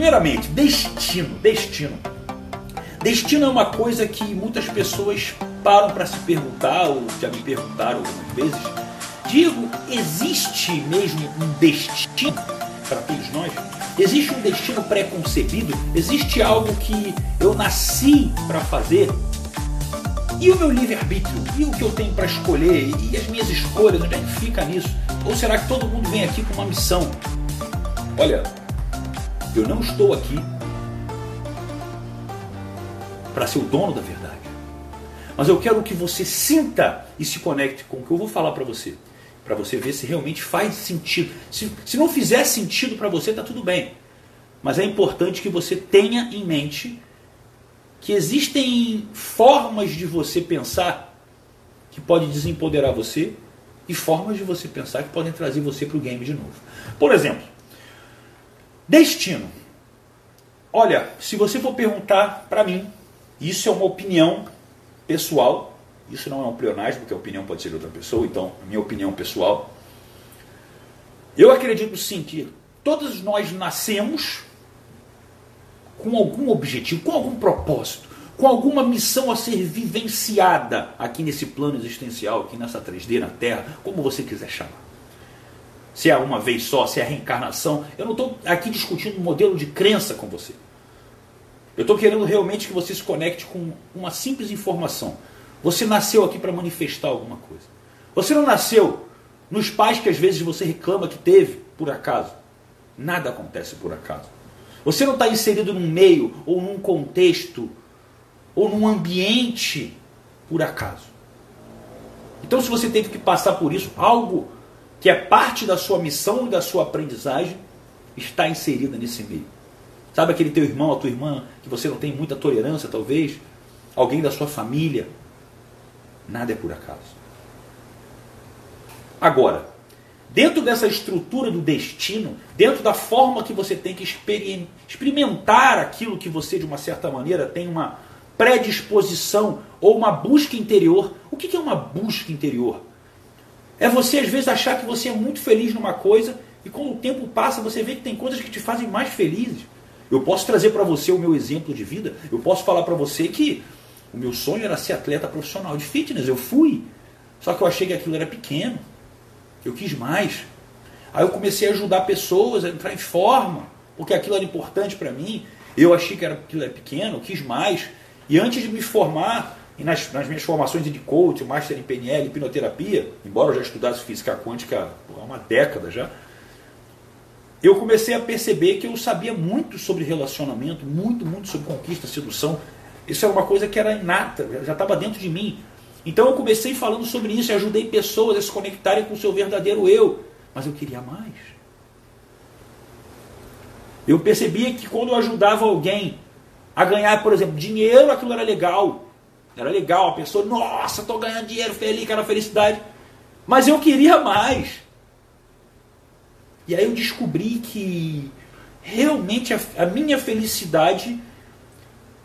Primeiramente, destino, destino. Destino é uma coisa que muitas pessoas param para se perguntar, ou já me perguntaram algumas vezes. Digo, existe mesmo um destino para todos nós? Existe um destino pré-concebido? Existe algo que eu nasci para fazer? E o meu livre-arbítrio? E o que eu tenho para escolher? E as minhas escolhas? Onde é que fica nisso? Ou será que todo mundo vem aqui com uma missão? Olha, eu não estou aqui para ser o dono da verdade. Mas eu quero que você sinta e se conecte com o que eu vou falar para você. Para você ver se realmente faz sentido. Se, se não fizer sentido para você, está tudo bem. Mas é importante que você tenha em mente que existem formas de você pensar que pode desempoderar você e formas de você pensar que podem trazer você para o game de novo. Por exemplo, destino. Olha, se você for perguntar para mim, isso é uma opinião pessoal, isso não é um pleonasmo, porque a opinião pode ser de outra pessoa, então, minha opinião pessoal. Eu acredito sim que todos nós nascemos com algum objetivo, com algum propósito, com alguma missão a ser vivenciada aqui nesse plano existencial, aqui nessa 3D, na Terra, como você quiser chamar. Se é uma vez só, se é reencarnação. Eu não estou aqui discutindo um modelo de crença com você. Eu estou querendo realmente que você se conecte com uma simples informação. Você nasceu aqui para manifestar alguma coisa. Você não nasceu nos pais que às vezes você reclama que teve, por acaso. Nada acontece por acaso. Você não está inserido num meio, ou num contexto, ou num ambiente por acaso. Então, se você teve que passar por isso, algo que é parte da sua missão e da sua aprendizagem está inserida nesse meio. Sabe aquele teu irmão, a tua irmã, que você não tem muita tolerância, talvez? Alguém da sua família? Nada é por acaso. Agora, dentro dessa estrutura do destino, dentro da forma que você tem que experimentar aquilo que você, de uma certa maneira, tem uma predisposição ou uma busca interior. O que é uma busca interior? É você, às vezes, achar que você é muito feliz numa coisa e, com o tempo passa, você vê que tem coisas que te fazem mais felizes. Eu posso trazer para você o meu exemplo de vida. Eu posso falar para você que o meu sonho era ser atleta profissional de fitness. Eu fui. Só que eu achei que aquilo era pequeno. Eu quis mais. Aí eu comecei a ajudar pessoas a entrar em forma, porque aquilo era importante para mim. Eu achei que aquilo era pequeno, eu quis mais. E antes de me formar, e nas, nas minhas formações de coach, master em PNL, hipnoterapia, embora eu já estudasse física quântica há uma década já, eu comecei a perceber que eu sabia muito sobre relacionamento, muito, muito sobre conquista, sedução. Isso era uma coisa que era inata, já estava dentro de mim. Então eu comecei falando sobre isso e ajudei pessoas a se conectarem com o seu verdadeiro eu. Mas eu queria mais. Eu percebia que quando eu ajudava alguém a ganhar, por exemplo, dinheiro, aquilo era legal. Era legal, a pessoa, nossa, estou ganhando dinheiro, feliz, aquela felicidade. Mas eu queria mais. E aí eu descobri que realmente a, a minha felicidade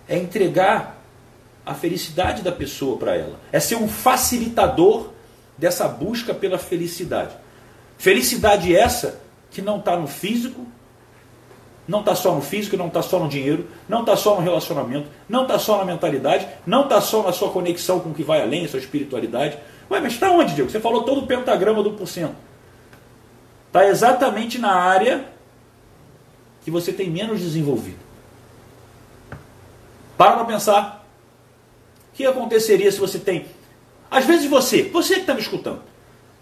é entregar a felicidade da pessoa para ela. É ser um facilitador dessa busca pela felicidade. Felicidade essa que não está no físico, não está só no físico, não está só no dinheiro, não está só no relacionamento, não está só na mentalidade, não está só na sua conexão com o que vai além, sua espiritualidade. Ué, mas está onde, Diego? Você falou todo o pentagrama do porcento. Está exatamente na área que você tem menos desenvolvido. Para para pensar. O que aconteceria se você tem. Às vezes você, você que está me escutando,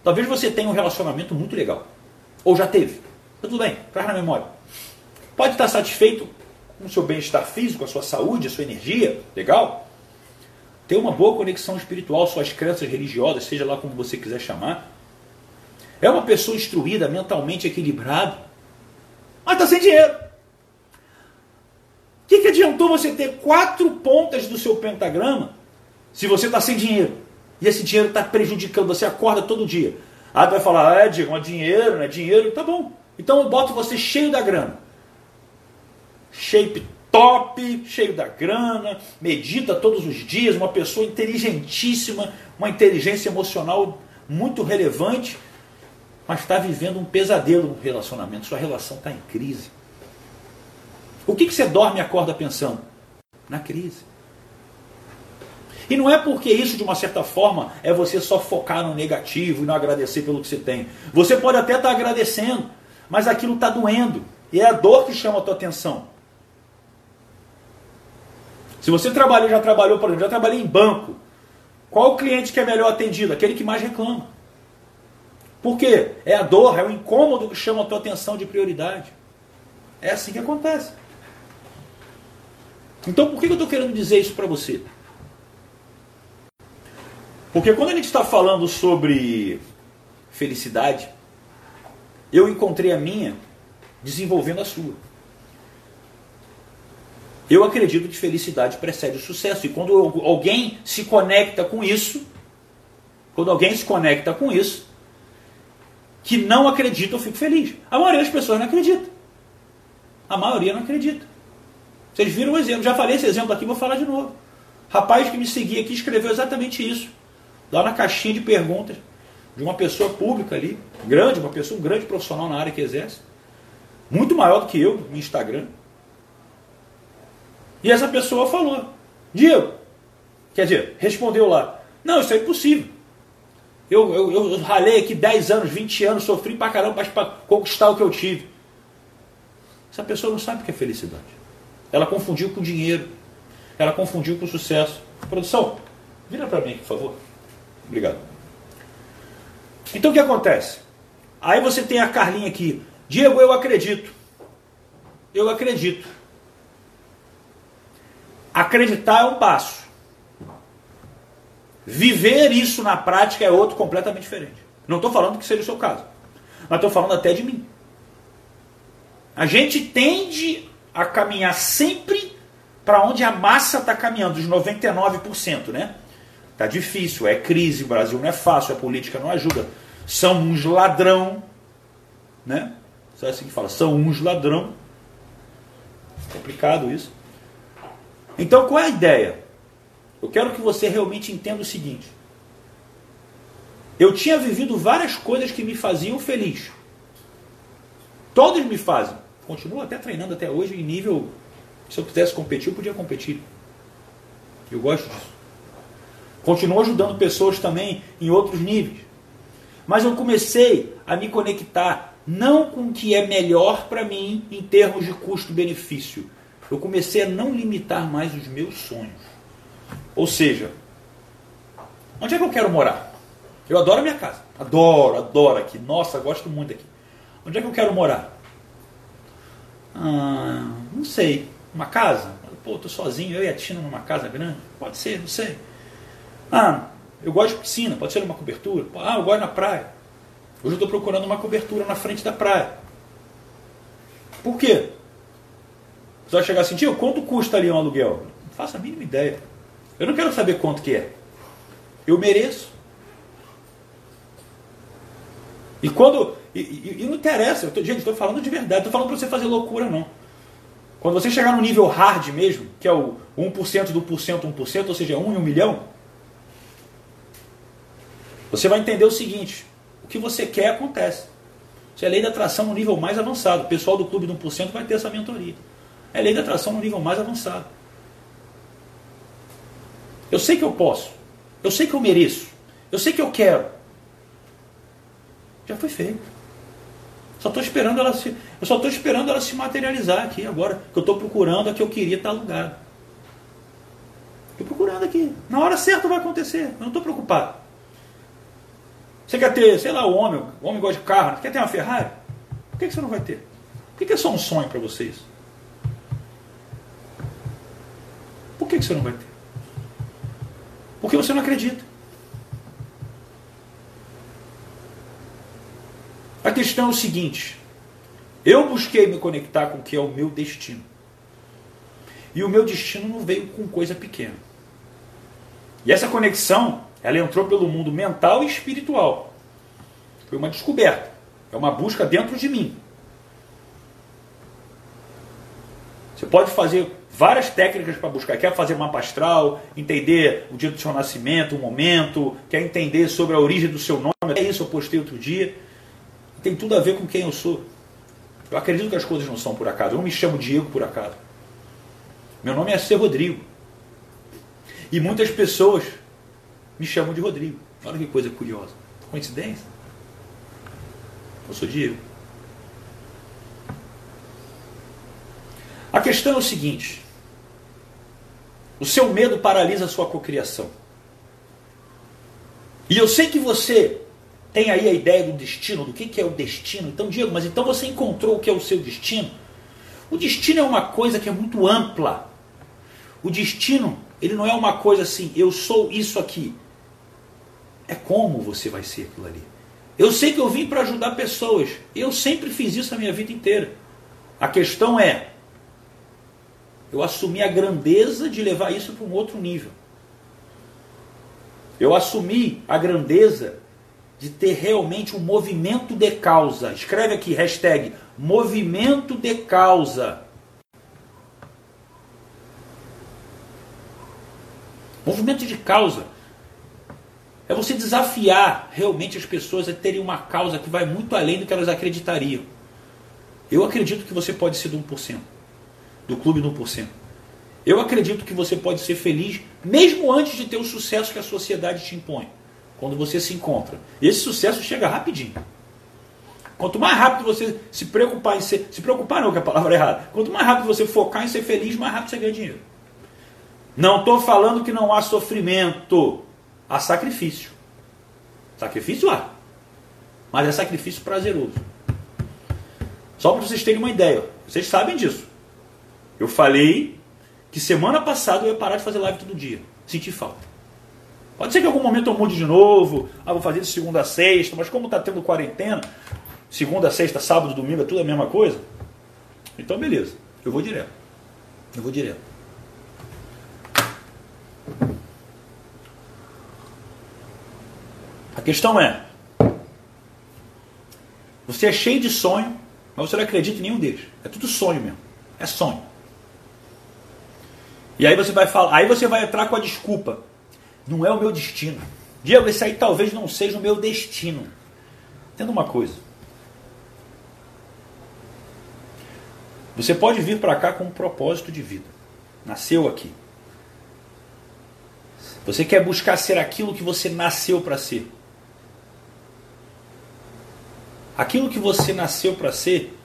talvez você tenha um relacionamento muito legal. Ou já teve. Tá tudo bem, traz na memória. Pode estar satisfeito com o seu bem-estar físico, a sua saúde, a sua energia, legal? Ter uma boa conexão espiritual, suas crenças religiosas, seja lá como você quiser chamar. É uma pessoa instruída, mentalmente equilibrada, mas está sem dinheiro. O que, que adiantou você ter quatro pontas do seu pentagrama se você está sem dinheiro? E esse dinheiro está prejudicando, você acorda todo dia. Aí vai falar, é, Diego, é dinheiro, não é dinheiro, tá bom. Então eu boto você cheio da grana. Shape top, cheio da grana, medita todos os dias, uma pessoa inteligentíssima, uma inteligência emocional muito relevante, mas está vivendo um pesadelo no relacionamento, sua relação está em crise. O que, que você dorme e acorda pensando? Na crise. E não é porque isso, de uma certa forma, é você só focar no negativo e não agradecer pelo que você tem. Você pode até estar agradecendo, mas aquilo está doendo. E é a dor que chama a tua atenção. Se você trabalhou, já trabalhou, por exemplo, já trabalhei em banco. Qual o cliente que é melhor atendido? Aquele que mais reclama. Por quê? É a dor, é o incômodo que chama a tua atenção de prioridade. É assim que acontece. Então por que eu estou querendo dizer isso para você? Porque quando a gente está falando sobre felicidade, eu encontrei a minha desenvolvendo a sua. Eu acredito que felicidade precede o sucesso. E quando alguém se conecta com isso, quando alguém se conecta com isso, que não acredita, eu fico feliz. A maioria das pessoas não acredita. A maioria não acredita. Vocês viram o exemplo. Já falei esse exemplo aqui, vou falar de novo. Rapaz que me seguia aqui escreveu exatamente isso lá na caixinha de perguntas de uma pessoa pública ali, grande, uma pessoa, um grande profissional na área que exerce, muito maior do que eu no Instagram. E essa pessoa falou, Diego, quer dizer, respondeu lá, não, isso é impossível. Eu, eu, eu ralei aqui 10 anos, 20 anos, sofri pra caramba para conquistar o que eu tive. Essa pessoa não sabe o que é felicidade. Ela confundiu com dinheiro. Ela confundiu com sucesso. Produção, vira para mim, por favor. Obrigado. Então o que acontece? Aí você tem a Carlinha aqui. Diego, eu acredito. Eu acredito. Acreditar é um passo. Viver isso na prática é outro completamente diferente. Não estou falando que seja o seu caso. Mas estou falando até de mim. A gente tende a caminhar sempre para onde a massa está caminhando, os 99%, né? Tá difícil, é crise, o Brasil não é fácil, a política não ajuda. São uns ladrão, né? Só assim que fala, são uns ladrão. Complicado isso. Então qual é a ideia? Eu quero que você realmente entenda o seguinte. Eu tinha vivido várias coisas que me faziam feliz. Todas me fazem. Continuo até treinando até hoje em nível. Se eu quisesse competir, eu podia competir. Eu gosto disso. Continuo ajudando pessoas também em outros níveis. Mas eu comecei a me conectar não com o que é melhor para mim em termos de custo-benefício. Eu comecei a não limitar mais os meus sonhos. Ou seja, onde é que eu quero morar? Eu adoro a minha casa. Adoro, adoro aqui. Nossa, gosto muito aqui. Onde é que eu quero morar? Ah, não sei. Uma casa? Pô, tô sozinho, eu e a Tina numa casa grande? Pode ser, não sei. Ah, eu gosto de piscina, pode ser uma cobertura. Ah, eu gosto na praia. Hoje eu estou procurando uma cobertura na frente da praia. Por quê? Você vai chegar assim, tio, quanto custa ali um aluguel? Não faço a mínima ideia. Eu não quero saber quanto que é. Eu mereço. E quando. E, e, e não interessa, eu tô, gente, estou falando de verdade, estou falando para você fazer loucura, não. Quando você chegar no nível hard mesmo, que é o 1% do por cento, 1%, ou seja, 1 em 1 milhão, você vai entender o seguinte: o que você quer acontece. Isso é lei da atração no nível mais avançado. O pessoal do clube do 1% vai ter essa mentoria. É lei da atração no nível mais avançado. Eu sei que eu posso. Eu sei que eu mereço. Eu sei que eu quero. Já foi feito. Só estou esperando ela se, eu só estou esperando ela se materializar aqui agora. Que eu estou procurando a que eu queria estar alugado. Estou procurando aqui. Na hora certa vai acontecer. Eu não estou preocupado. Você quer ter, sei lá, o homem, o homem gosta de carro, quer ter uma Ferrari? Por que, que você não vai ter? Por que, é só um sonho para vocês? Por que, que você não vai ter? Porque você não acredita. A questão é o seguinte: eu busquei me conectar com o que é o meu destino. E o meu destino não veio com coisa pequena. E essa conexão ela entrou pelo mundo mental e espiritual. Foi uma descoberta. É uma busca dentro de mim. Você pode fazer várias técnicas para buscar. Quer fazer mapa astral, entender o dia do seu nascimento, o momento, quer entender sobre a origem do seu nome. É isso, eu postei outro dia. Tem tudo a ver com quem eu sou. Eu acredito que as coisas não são por acaso. Eu não me chamo Diego por acaso. Meu nome é C. Rodrigo. E muitas pessoas me chamam de Rodrigo. Olha que coisa curiosa. Coincidência? Eu sou Diego. A questão é o seguinte: o seu medo paralisa a sua cocriação. E eu sei que você tem aí a ideia do destino, do que, que é o destino. Então, Diego, mas então você encontrou o que é o seu destino? O destino é uma coisa que é muito ampla. O destino, ele não é uma coisa assim, eu sou isso aqui. É como você vai ser aquilo ali. Eu sei que eu vim para ajudar pessoas. Eu sempre fiz isso a minha vida inteira. A questão é, eu assumi a grandeza de levar isso para um outro nível. Eu assumi a grandeza de ter realmente um movimento de causa. Escreve aqui, hashtag, movimento de causa. Movimento de causa. É você desafiar realmente as pessoas a terem uma causa que vai muito além do que elas acreditariam. Eu acredito que você pode ser do 1% do clube do 1%. Eu acredito que você pode ser feliz mesmo antes de ter o sucesso que a sociedade te impõe. Quando você se encontra. Esse sucesso chega rapidinho. Quanto mais rápido você se preocupar em ser. Se preocupar não, que a palavra é errada. Quanto mais rápido você focar em ser feliz, mais rápido você ganha dinheiro. Não estou falando que não há sofrimento. Há sacrifício. Sacrifício há. Mas é sacrifício prazeroso. Só para vocês terem uma ideia. Vocês sabem disso. Eu falei que semana passada eu ia parar de fazer live todo dia. Senti falta. Pode ser que em algum momento eu mude de novo. Ah, vou fazer de segunda a sexta, mas como está tendo quarentena, segunda, sexta, sábado, domingo, é tudo a mesma coisa. Então beleza, eu vou direto. Eu vou direto. A questão é: você é cheio de sonho, mas você não acredita em nenhum deles. É tudo sonho mesmo. É sonho. E aí você vai falar, aí você vai entrar com a desculpa. Não é o meu destino. Diego, esse aí talvez não seja o meu destino. Entenda uma coisa. Você pode vir para cá com um propósito de vida. Nasceu aqui. Você quer buscar ser aquilo que você nasceu para ser. Aquilo que você nasceu para ser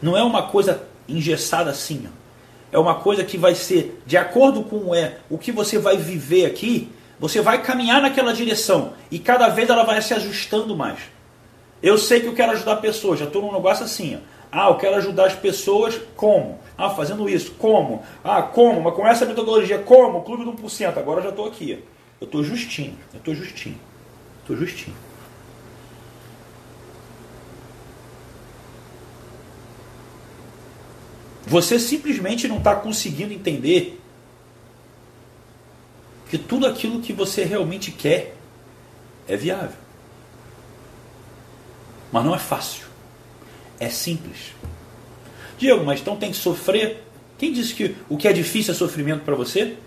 não é uma coisa engessada assim. Ó é uma coisa que vai ser de acordo com é, o que você vai viver aqui, você vai caminhar naquela direção e cada vez ela vai se ajustando mais. Eu sei que eu quero ajudar pessoas, já estou num negócio assim. Ó. Ah, eu quero ajudar as pessoas como? Ah, fazendo isso. Como? Ah, como? Mas com essa metodologia, como? Clube do 1%. Agora eu já estou aqui. Eu estou justinho. Eu estou justinho. Estou justinho. Você simplesmente não está conseguindo entender que tudo aquilo que você realmente quer é viável. Mas não é fácil. É simples. Diego, mas então tem que sofrer? Quem disse que o que é difícil é sofrimento para você?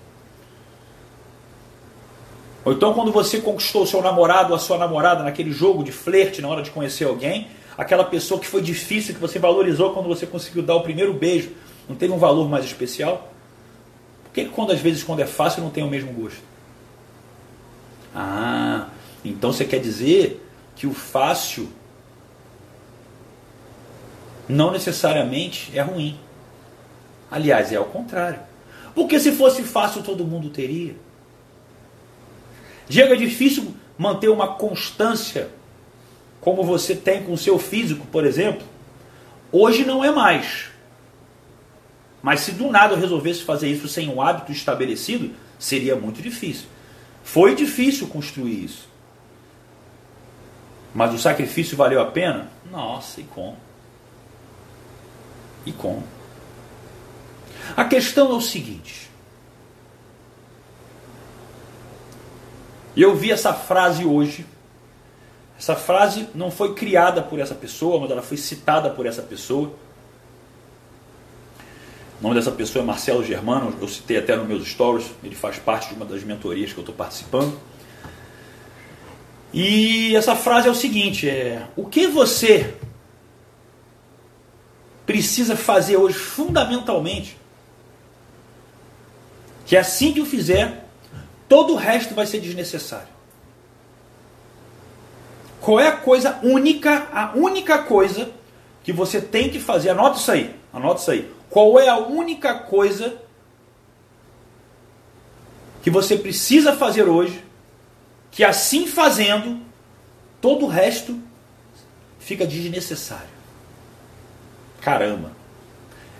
Ou então quando você conquistou o seu namorado ou a sua namorada naquele jogo de flerte na hora de conhecer alguém, aquela pessoa que foi difícil, que você valorizou quando você conseguiu dar o primeiro beijo, não teve um valor mais especial? Por que quando às vezes quando é fácil não tem o mesmo gosto? Ah, então você quer dizer que o fácil não necessariamente é ruim. Aliás, é ao contrário. Porque se fosse fácil todo mundo teria. Diego, é difícil manter uma constância como você tem com o seu físico, por exemplo, hoje não é mais. Mas se do nada eu resolvesse fazer isso sem um hábito estabelecido, seria muito difícil. Foi difícil construir isso. Mas o sacrifício valeu a pena? Nossa, e como? E como? A questão é o seguinte. Eu vi essa frase hoje essa frase não foi criada por essa pessoa, mas ela foi citada por essa pessoa. O nome dessa pessoa é Marcelo Germano, eu citei até nos meus stories, ele faz parte de uma das mentorias que eu estou participando. E essa frase é o seguinte: é, o que você precisa fazer hoje fundamentalmente, que assim que o fizer, todo o resto vai ser desnecessário. Qual é a coisa única, a única coisa que você tem que fazer? Anota isso aí, anota isso aí. Qual é a única coisa que você precisa fazer hoje, que assim fazendo, todo o resto fica desnecessário. Caramba.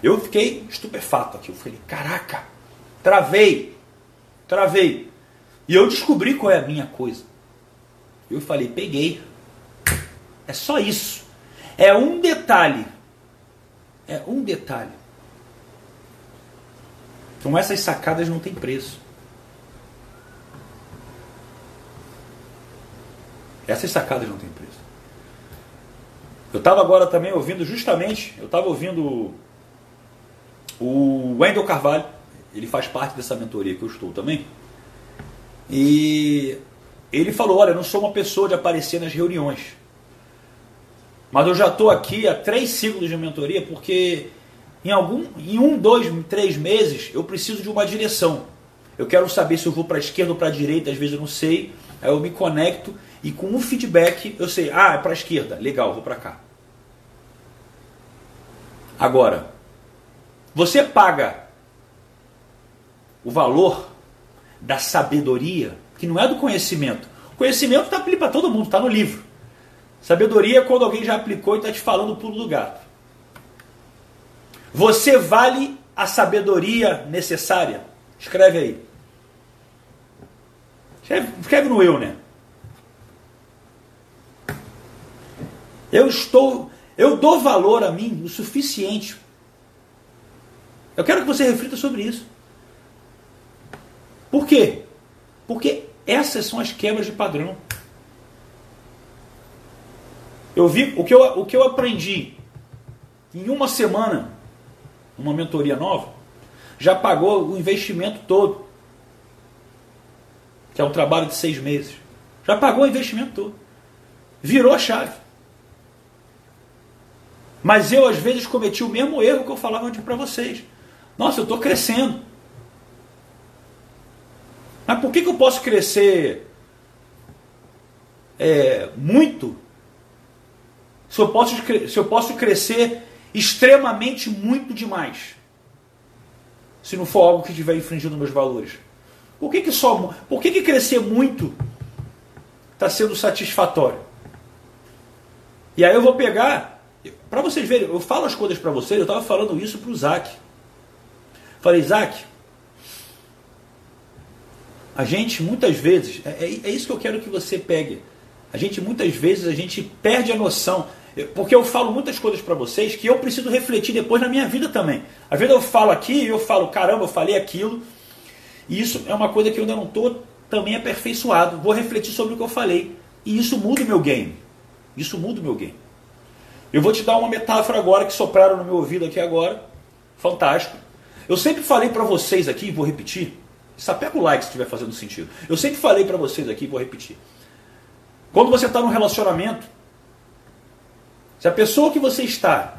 Eu fiquei estupefato aqui. Eu falei, caraca, travei, travei. E eu descobri qual é a minha coisa. Eu falei, peguei. É só isso. É um detalhe. É um detalhe. Então essas sacadas não têm preço. Essas sacadas não têm preço. Eu estava agora também ouvindo, justamente, eu estava ouvindo o Wendel Carvalho, ele faz parte dessa mentoria que eu estou também. E ele falou: Olha, eu não sou uma pessoa de aparecer nas reuniões, mas eu já estou aqui há três ciclos de mentoria porque em algum, em um, dois, três meses eu preciso de uma direção. Eu quero saber se eu vou para a esquerda ou para a direita, às vezes eu não sei. Aí eu me conecto e com um feedback eu sei, ah, é para a esquerda, legal, vou para cá. Agora, você paga o valor da sabedoria, que não é do conhecimento. O conhecimento está para todo mundo, está no livro. Sabedoria é quando alguém já aplicou e está te falando o pulo do gato. Você vale a sabedoria necessária? Escreve aí. Escreve, escreve no eu, né? Eu estou, eu dou valor a mim o suficiente. Eu quero que você reflita sobre isso. Por quê? Porque essas são as quebras de padrão. Eu vi o que eu, o que eu aprendi em uma semana, uma mentoria nova, já pagou o investimento todo. Que é um trabalho de seis meses. Já pagou o investimento todo. Virou a chave. Mas eu, às vezes, cometi o mesmo erro que eu falava para vocês. Nossa, eu estou crescendo. Mas por que, que eu posso crescer é, muito se eu, posso, se eu posso crescer extremamente muito demais? Se não for algo que estiver infringindo meus valores. Por que, que, só, por que, que crescer muito está sendo satisfatório? E aí eu vou pegar para vocês verem, eu falo as coisas para vocês, eu estava falando isso para o Isaac. Falei, Isaac, a gente muitas vezes, é, é, é, isso que eu quero que você pegue. A gente muitas vezes a gente perde a noção. Porque eu falo muitas coisas para vocês que eu preciso refletir depois na minha vida também. Às vezes eu falo aqui e eu falo, caramba, eu falei aquilo. E isso é uma coisa que eu ainda não estou também aperfeiçoado. Vou refletir sobre o que eu falei. E isso muda o meu game. Isso muda o meu game. Eu vou te dar uma metáfora agora que sopraram no meu ouvido aqui agora. Fantástico. Eu sempre falei para vocês aqui, vou repetir. Sapeca o like se estiver fazendo sentido. Eu sempre falei para vocês aqui, vou repetir. Quando você está num relacionamento, se a pessoa que você está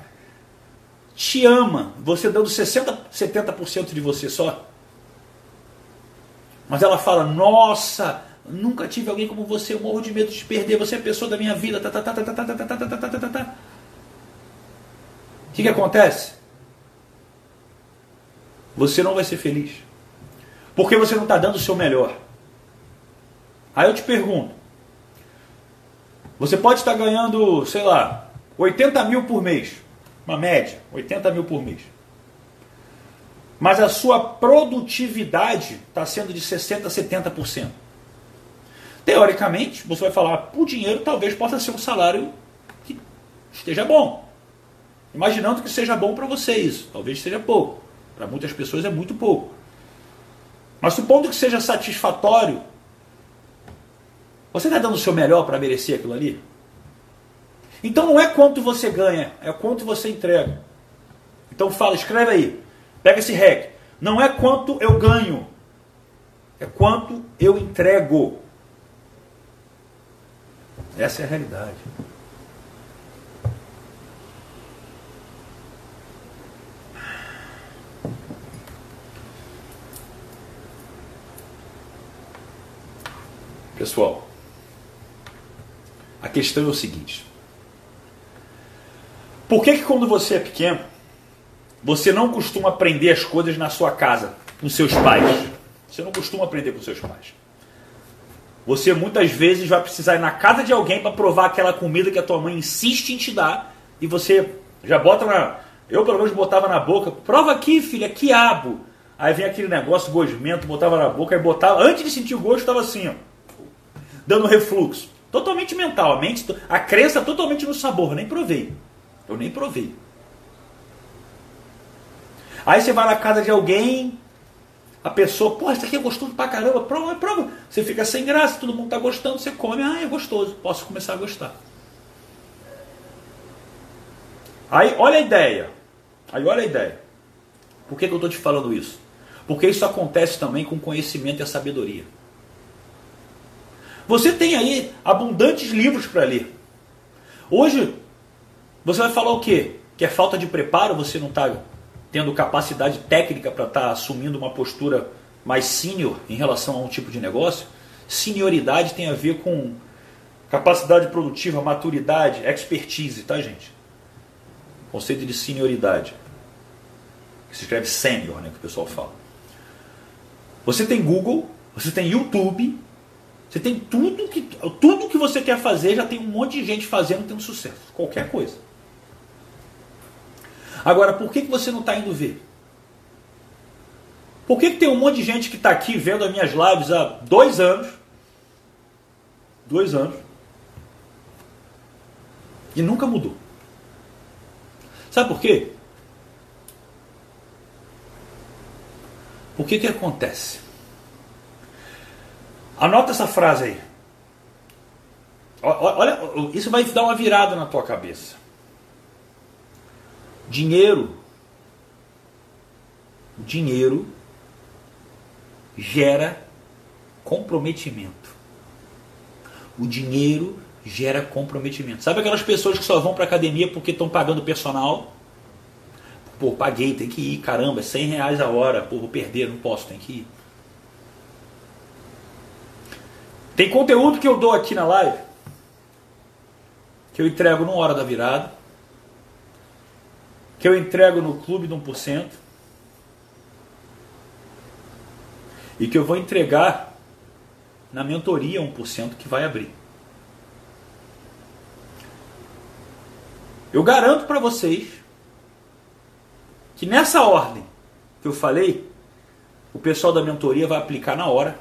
te ama, você dando 60, 70% de você só, mas ela fala, nossa, nunca tive alguém como você, eu morro de medo de perder, você é a pessoa da minha vida, tá, tá, tá, tá, tá, tá, tá, tá, tá, tá, tá, tá. O que, que acontece? Você não vai ser feliz. Porque você não está dando o seu melhor. Aí eu te pergunto: você pode estar ganhando, sei lá, 80 mil por mês. Uma média, 80 mil por mês. Mas a sua produtividade está sendo de 60% a 70%. Teoricamente, você vai falar, por dinheiro talvez possa ser um salário que esteja bom. Imaginando que seja bom para você isso. Talvez seja pouco. Para muitas pessoas é muito pouco. Mas supondo que seja satisfatório, você está dando o seu melhor para merecer aquilo ali? Então não é quanto você ganha, é quanto você entrega. Então fala, escreve aí, pega esse REC. Não é quanto eu ganho, é quanto eu entrego. Essa é a realidade. Pessoal, a questão é o seguinte por que, que quando você é pequeno, você não costuma aprender as coisas na sua casa, com seus pais? Você não costuma aprender com seus pais. Você muitas vezes vai precisar ir na casa de alguém para provar aquela comida que a tua mãe insiste em te dar e você já bota na. Eu pelo menos botava na boca, prova aqui, filha, quiabo. Aí vem aquele negócio gosmento, botava na boca, e botava, antes de sentir o gosto, estava assim, ó, dando refluxo. Totalmente mental, a mente, a crença totalmente no sabor, nem provei. Eu nem provei. Aí você vai na casa de alguém, a pessoa, pô, isso aqui é gostoso pra caramba, prova, prova. Você fica sem graça, todo mundo tá gostando, você come, ah, é gostoso, posso começar a gostar. Aí, olha a ideia. Aí, olha a ideia. Por que, que eu estou te falando isso? Porque isso acontece também com conhecimento e a sabedoria. Você tem aí abundantes livros para ler. Hoje, você vai falar o quê? Que é falta de preparo, você não está tendo capacidade técnica para estar tá assumindo uma postura mais sênior em relação a um tipo de negócio. Senioridade tem a ver com capacidade produtiva, maturidade, expertise, tá, gente? Conceito de senioridade. Que se escreve sênior, né, que o pessoal fala. Você tem Google, você tem YouTube, você tem tudo que, tudo que você quer fazer, já tem um monte de gente fazendo tendo sucesso. Qualquer coisa. Agora, por que, que você não está indo ver? Por que, que tem um monte de gente que está aqui vendo as minhas lives há dois anos? Dois anos. E nunca mudou. Sabe por quê? O que, que acontece? Anota essa frase aí. Olha, isso vai dar uma virada na tua cabeça. Dinheiro. Dinheiro gera comprometimento. O dinheiro gera comprometimento. Sabe aquelas pessoas que só vão para academia porque estão pagando personal? Pô, paguei, tem que ir, caramba, é 100 reais a hora, pô, vou perder, não posso, tem que ir. Tem conteúdo que eu dou aqui na live, que eu entrego numa hora da virada, que eu entrego no clube de 1%, e que eu vou entregar na mentoria 1% que vai abrir. Eu garanto para vocês que nessa ordem que eu falei, o pessoal da mentoria vai aplicar na hora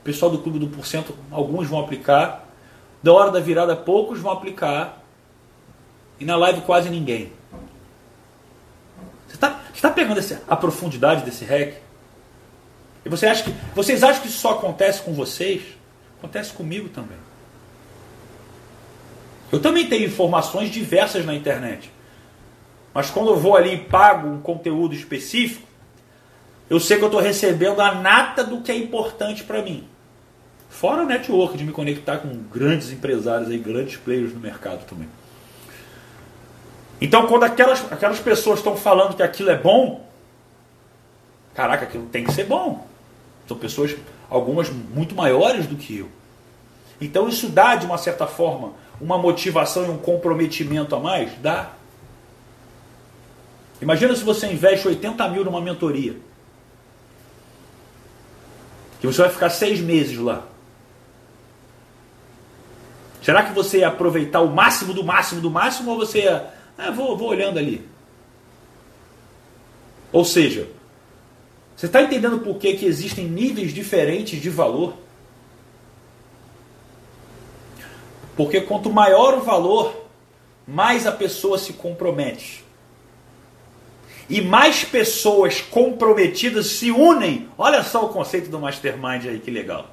o pessoal do Clube do Porcento, alguns vão aplicar. Da hora da virada, poucos vão aplicar. E na live, quase ninguém. Você está tá pegando esse, a profundidade desse hack? E você acha que, vocês acham que isso só acontece com vocês? Acontece comigo também. Eu também tenho informações diversas na internet. Mas quando eu vou ali e pago um conteúdo específico, eu sei que eu estou recebendo a nata do que é importante para mim. Fora o network de me conectar com grandes empresários e grandes players no mercado também. Então, quando aquelas, aquelas pessoas estão falando que aquilo é bom, caraca, aquilo tem que ser bom. São pessoas, algumas muito maiores do que eu. Então, isso dá, de uma certa forma, uma motivação e um comprometimento a mais? Dá. Imagina se você investe 80 mil numa mentoria que você vai ficar seis meses lá. Será que você ia aproveitar o máximo do máximo do máximo ou você ia. Ah, vou, vou olhando ali. Ou seja, você está entendendo por que, que existem níveis diferentes de valor? Porque quanto maior o valor, mais a pessoa se compromete e mais pessoas comprometidas se unem. Olha só o conceito do mastermind aí, que legal.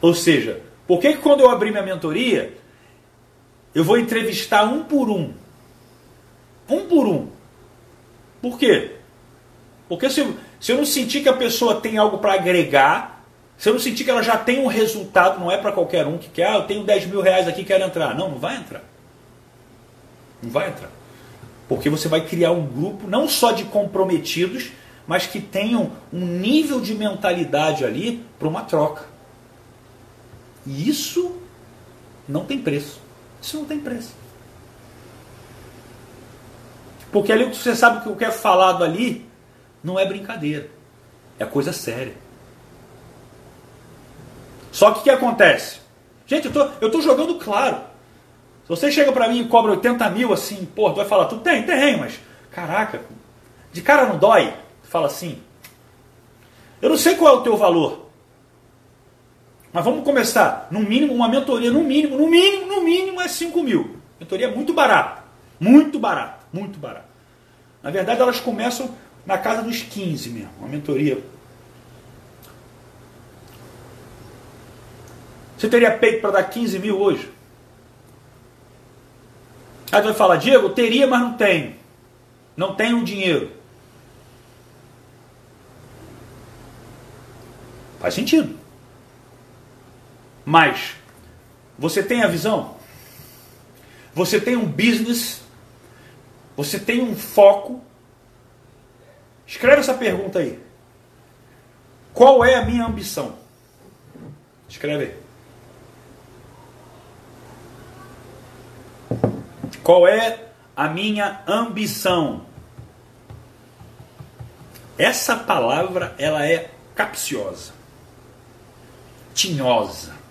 Ou seja, por que, que quando eu abrir minha mentoria, eu vou entrevistar um por um? Um por um. Por quê? Porque se eu, se eu não sentir que a pessoa tem algo para agregar, se eu não sentir que ela já tem um resultado, não é para qualquer um que quer, ah, eu tenho 10 mil reais aqui quero entrar. Não, não vai entrar. Não vai entrar. Porque você vai criar um grupo não só de comprometidos, mas que tenham um nível de mentalidade ali para uma troca. E isso não tem preço. Isso não tem preço. Porque ali você sabe que o que é falado ali não é brincadeira. É coisa séria. Só que o que acontece? Gente, eu tô, eu tô jogando claro. Se você chega para mim e cobra 80 mil assim, pô, tu vai falar, tu tem, tem, mas caraca, de cara não dói. Tu fala assim. Eu não sei qual é o teu valor. Mas vamos começar. No mínimo, uma mentoria, no mínimo, no mínimo, no mínimo é 5 mil. Mentoria é muito barata. Muito barato, muito barato. Na verdade, elas começam na casa dos 15 mesmo. Uma mentoria Você teria peito para dar 15 mil hoje? Aí tu vai falar, Diego, teria, mas não tenho. Não tenho dinheiro. Faz sentido. Mas você tem a visão? Você tem um business? Você tem um foco? Escreve essa pergunta aí. Qual é a minha ambição? Escreve aí. Qual é a minha ambição? Essa palavra ela é capciosa, tinhosa.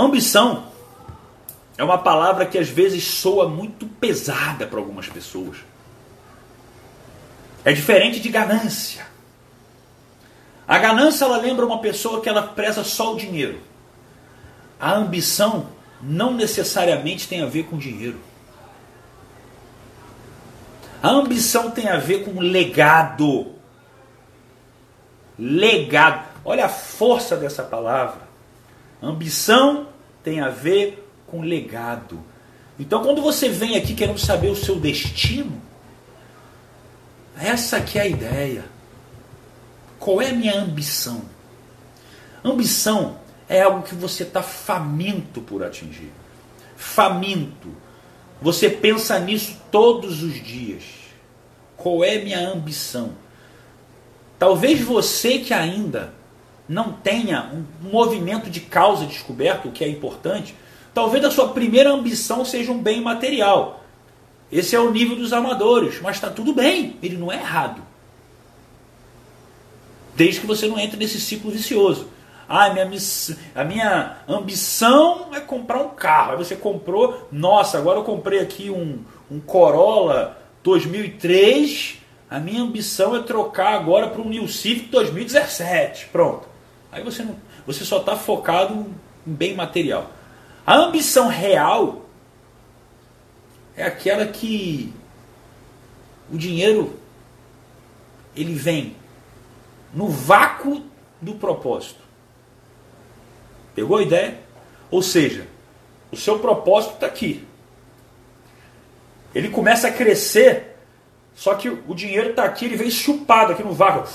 Ambição é uma palavra que às vezes soa muito pesada para algumas pessoas. É diferente de ganância. A ganância ela lembra uma pessoa que ela preza só o dinheiro. A ambição não necessariamente tem a ver com dinheiro. A ambição tem a ver com legado. Legado. Olha a força dessa palavra. Ambição tem a ver com legado. Então, quando você vem aqui querendo saber o seu destino, essa aqui é a ideia. Qual é a minha ambição? Ambição é algo que você está faminto por atingir. Faminto. Você pensa nisso todos os dias. Qual é minha ambição? Talvez você que ainda não tenha um movimento de causa descoberto, o que é importante, talvez a sua primeira ambição seja um bem material. Esse é o nível dos amadores, mas está tudo bem, ele não é errado. Desde que você não entre nesse ciclo vicioso. Ah, minha miss... a minha ambição é comprar um carro. Aí você comprou, nossa, agora eu comprei aqui um, um Corolla 2003. A minha ambição é trocar agora para um New Civic 2017. Pronto. Aí você, não, você só está focado em bem material. A ambição real é aquela que o dinheiro ele vem no vácuo do propósito. Pegou a ideia? Ou seja, o seu propósito está aqui. Ele começa a crescer, só que o dinheiro está aqui, ele vem chupado aqui no vácuo.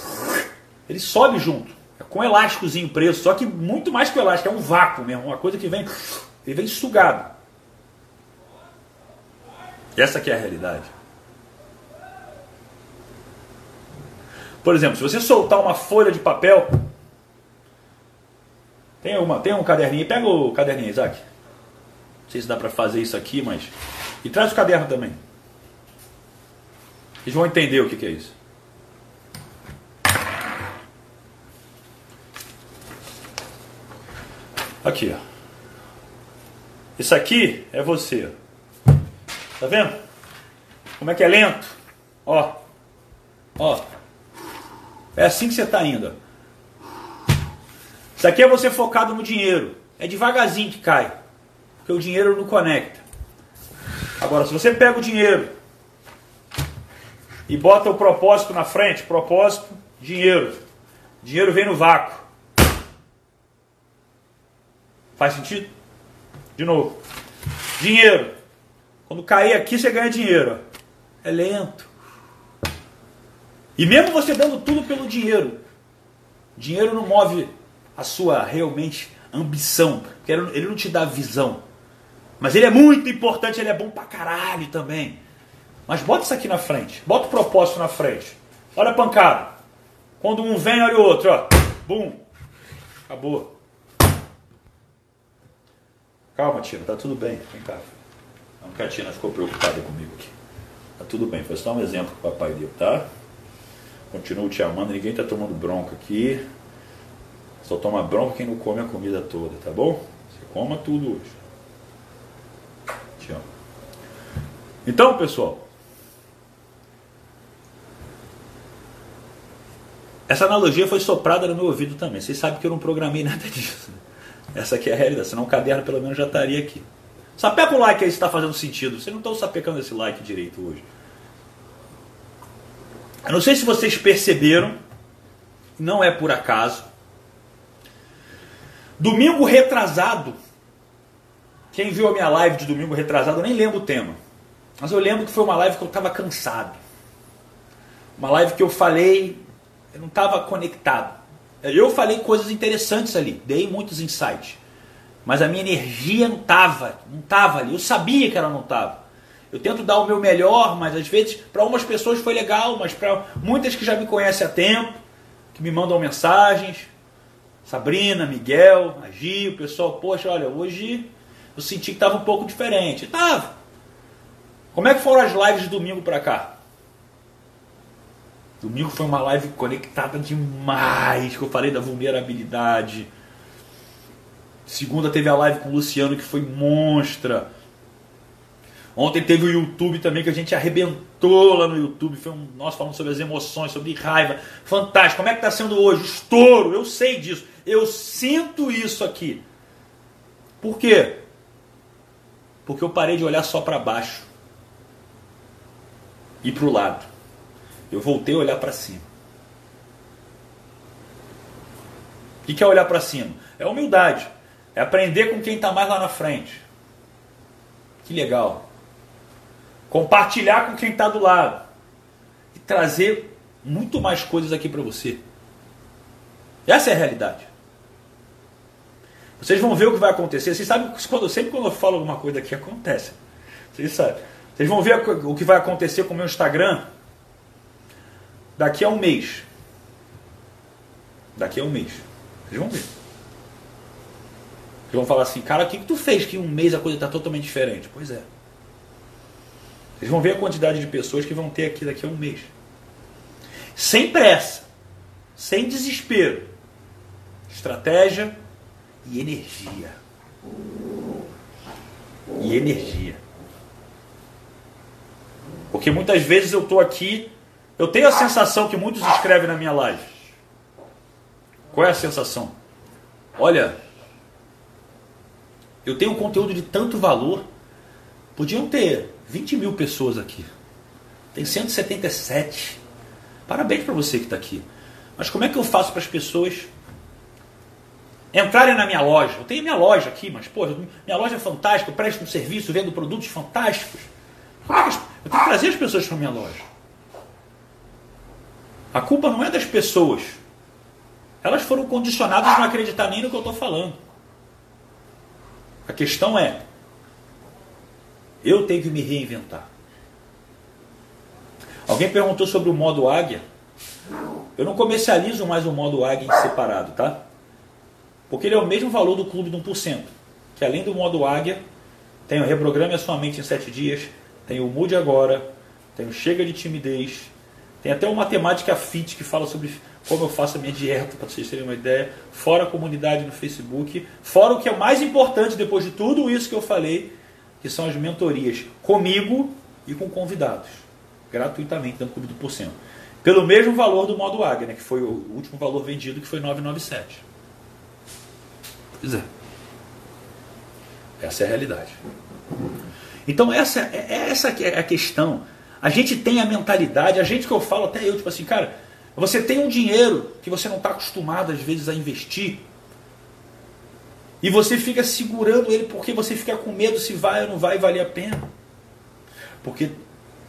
Ele sobe junto. Com elásticozinho preso, só que muito mais que o elástico, é um vácuo mesmo, uma coisa que vem, ele vem sugado. Essa aqui é a realidade. Por exemplo, se você soltar uma folha de papel tem, uma, tem um caderninho, pega o caderninho, Isaac. Não sei se dá para fazer isso aqui, mas. E traz o caderno também. Eles vão entender o que, que é isso. Aqui, ó. Isso aqui é você. Tá vendo? Como é que é lento? Ó. Ó. É assim que você está indo. Isso aqui é você focado no dinheiro. É devagarzinho que cai. Porque o dinheiro não conecta. Agora, se você pega o dinheiro e bota o propósito na frente, propósito, dinheiro. Dinheiro vem no vácuo. Faz sentido? De novo. Dinheiro. Quando cair aqui, você ganha dinheiro. É lento. E mesmo você dando tudo pelo dinheiro, dinheiro não move a sua realmente ambição. Porque ele não te dá visão. Mas ele é muito importante, ele é bom pra caralho também. Mas bota isso aqui na frente. Bota o propósito na frente. Olha a pancada. Quando um vem, olha o outro, ó. Bum. Acabou. Calma, Tina, tá tudo bem. Vem cá. Não que a Tina ficou preocupada comigo aqui. Tá tudo bem, foi só um exemplo que o papai deu, tá? Continuo te amando, ninguém tá tomando bronca aqui. Só toma bronca quem não come a comida toda, tá bom? Você coma tudo hoje. Te amo. Então, pessoal, essa analogia foi soprada no meu ouvido também. Vocês sabem que eu não programei nada disso. Essa aqui é a realidade, senão o caderno pelo menos já estaria aqui. Sapeca o like aí se está fazendo sentido. Vocês não estão sapecando esse like direito hoje. Eu não sei se vocês perceberam, não é por acaso. Domingo retrasado, quem viu a minha live de domingo retrasado, eu nem lembro o tema. Mas eu lembro que foi uma live que eu estava cansado. Uma live que eu falei, eu não estava conectado. Eu falei coisas interessantes ali, dei muitos insights. Mas a minha energia não estava, não estava ali. Eu sabia que ela não estava. Eu tento dar o meu melhor, mas às vezes para umas pessoas foi legal, mas para muitas que já me conhecem há tempo, que me mandam mensagens, Sabrina, Miguel, Agi, o pessoal, poxa, olha, hoje eu senti que estava um pouco diferente. Tava. Como é que foram as lives de domingo para cá? Domingo foi uma live conectada demais, que eu falei da vulnerabilidade. Segunda teve a live com o Luciano, que foi monstra. Ontem teve o YouTube também, que a gente arrebentou lá no YouTube. Foi um, nós falando sobre as emoções, sobre raiva. Fantástico. Como é que está sendo hoje? Estouro. Eu sei disso. Eu sinto isso aqui. Por quê? Porque eu parei de olhar só para baixo e para o lado. Eu voltei a olhar para cima. O que é olhar para cima? É humildade. É aprender com quem está mais lá na frente. Que legal. Compartilhar com quem está do lado. E trazer muito mais coisas aqui para você. Essa é a realidade. Vocês vão ver o que vai acontecer. Vocês sabem quando, sempre quando eu falo alguma coisa aqui acontece. Vocês sabem. Vocês vão ver o que vai acontecer com o meu Instagram daqui a um mês. Daqui a um mês. Vocês vão ver. Vocês vão falar assim, cara, o que, que tu fez que em um mês a coisa está totalmente diferente? Pois é. Vocês vão ver a quantidade de pessoas que vão ter aqui daqui a um mês. Sem pressa, sem desespero. Estratégia e energia. E energia. Porque muitas vezes eu estou aqui eu tenho a sensação que muitos escrevem na minha live. Qual é a sensação? Olha, eu tenho um conteúdo de tanto valor. Podiam ter 20 mil pessoas aqui. Tem 177. Parabéns para você que está aqui. Mas como é que eu faço para as pessoas entrarem na minha loja? Eu tenho minha loja aqui, mas pô, minha loja é fantástica, eu presto um serviço, vendo produtos fantásticos. Como é que eu tenho que trazer as pessoas para minha loja. A culpa não é das pessoas. Elas foram condicionadas a não acreditar nem no que eu estou falando. A questão é: eu tenho que me reinventar. Alguém perguntou sobre o modo águia. Eu não comercializo mais o modo águia em separado, tá? Porque ele é o mesmo valor do clube de 1%. Que além do modo águia, tem o Reprograme a sua mente em 7 dias, tem o Mude Agora, tem o Chega de Timidez, tem até uma matemática fit que fala sobre como eu faço a minha dieta, para vocês terem uma ideia. Fora a comunidade no Facebook. Fora o que é mais importante depois de tudo isso que eu falei, que são as mentorias comigo e com convidados. Gratuitamente, dentro do Clube do Porcento. Pelo mesmo valor do modo Águia, né, que foi o último valor vendido, que foi 997. Pois é. Essa é a realidade. Então essa é essa é a questão a gente tem a mentalidade, a gente que eu falo, até eu, tipo assim, cara, você tem um dinheiro que você não está acostumado às vezes a investir. E você fica segurando ele porque você fica com medo se vai ou não vai valer a pena. Porque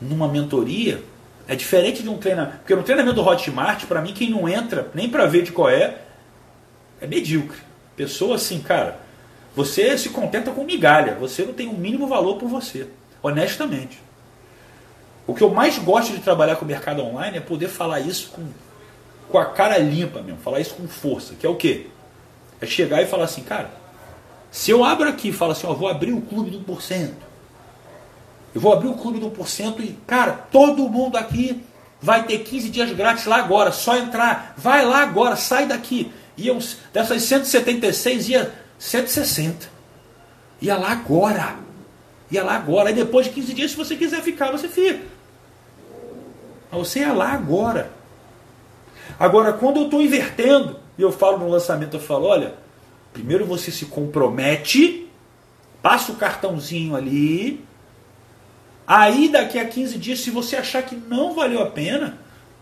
numa mentoria é diferente de um treinamento. Porque no treinamento do Hotmart, para mim, quem não entra nem para ver de qual é, é medíocre. Pessoa assim, cara, você se contenta com migalha. Você não tem o um mínimo valor por você. Honestamente. O que eu mais gosto de trabalhar com o mercado online é poder falar isso com, com a cara limpa mesmo, falar isso com força, que é o quê? É chegar e falar assim, cara, se eu abro aqui e falo assim, ó, vou abrir o clube do 1%, eu vou abrir o clube do 1% e, cara, todo mundo aqui vai ter 15 dias grátis lá agora, só entrar, vai lá agora, sai daqui. Iam, dessas 176 ia 160. Ia lá agora. Ia lá agora. Aí depois de 15 dias, se você quiser ficar, você fica. Você ia lá agora. Agora, quando eu estou invertendo, e eu falo no lançamento, eu falo, olha, primeiro você se compromete, passa o cartãozinho ali, aí daqui a 15 dias, se você achar que não valeu a pena,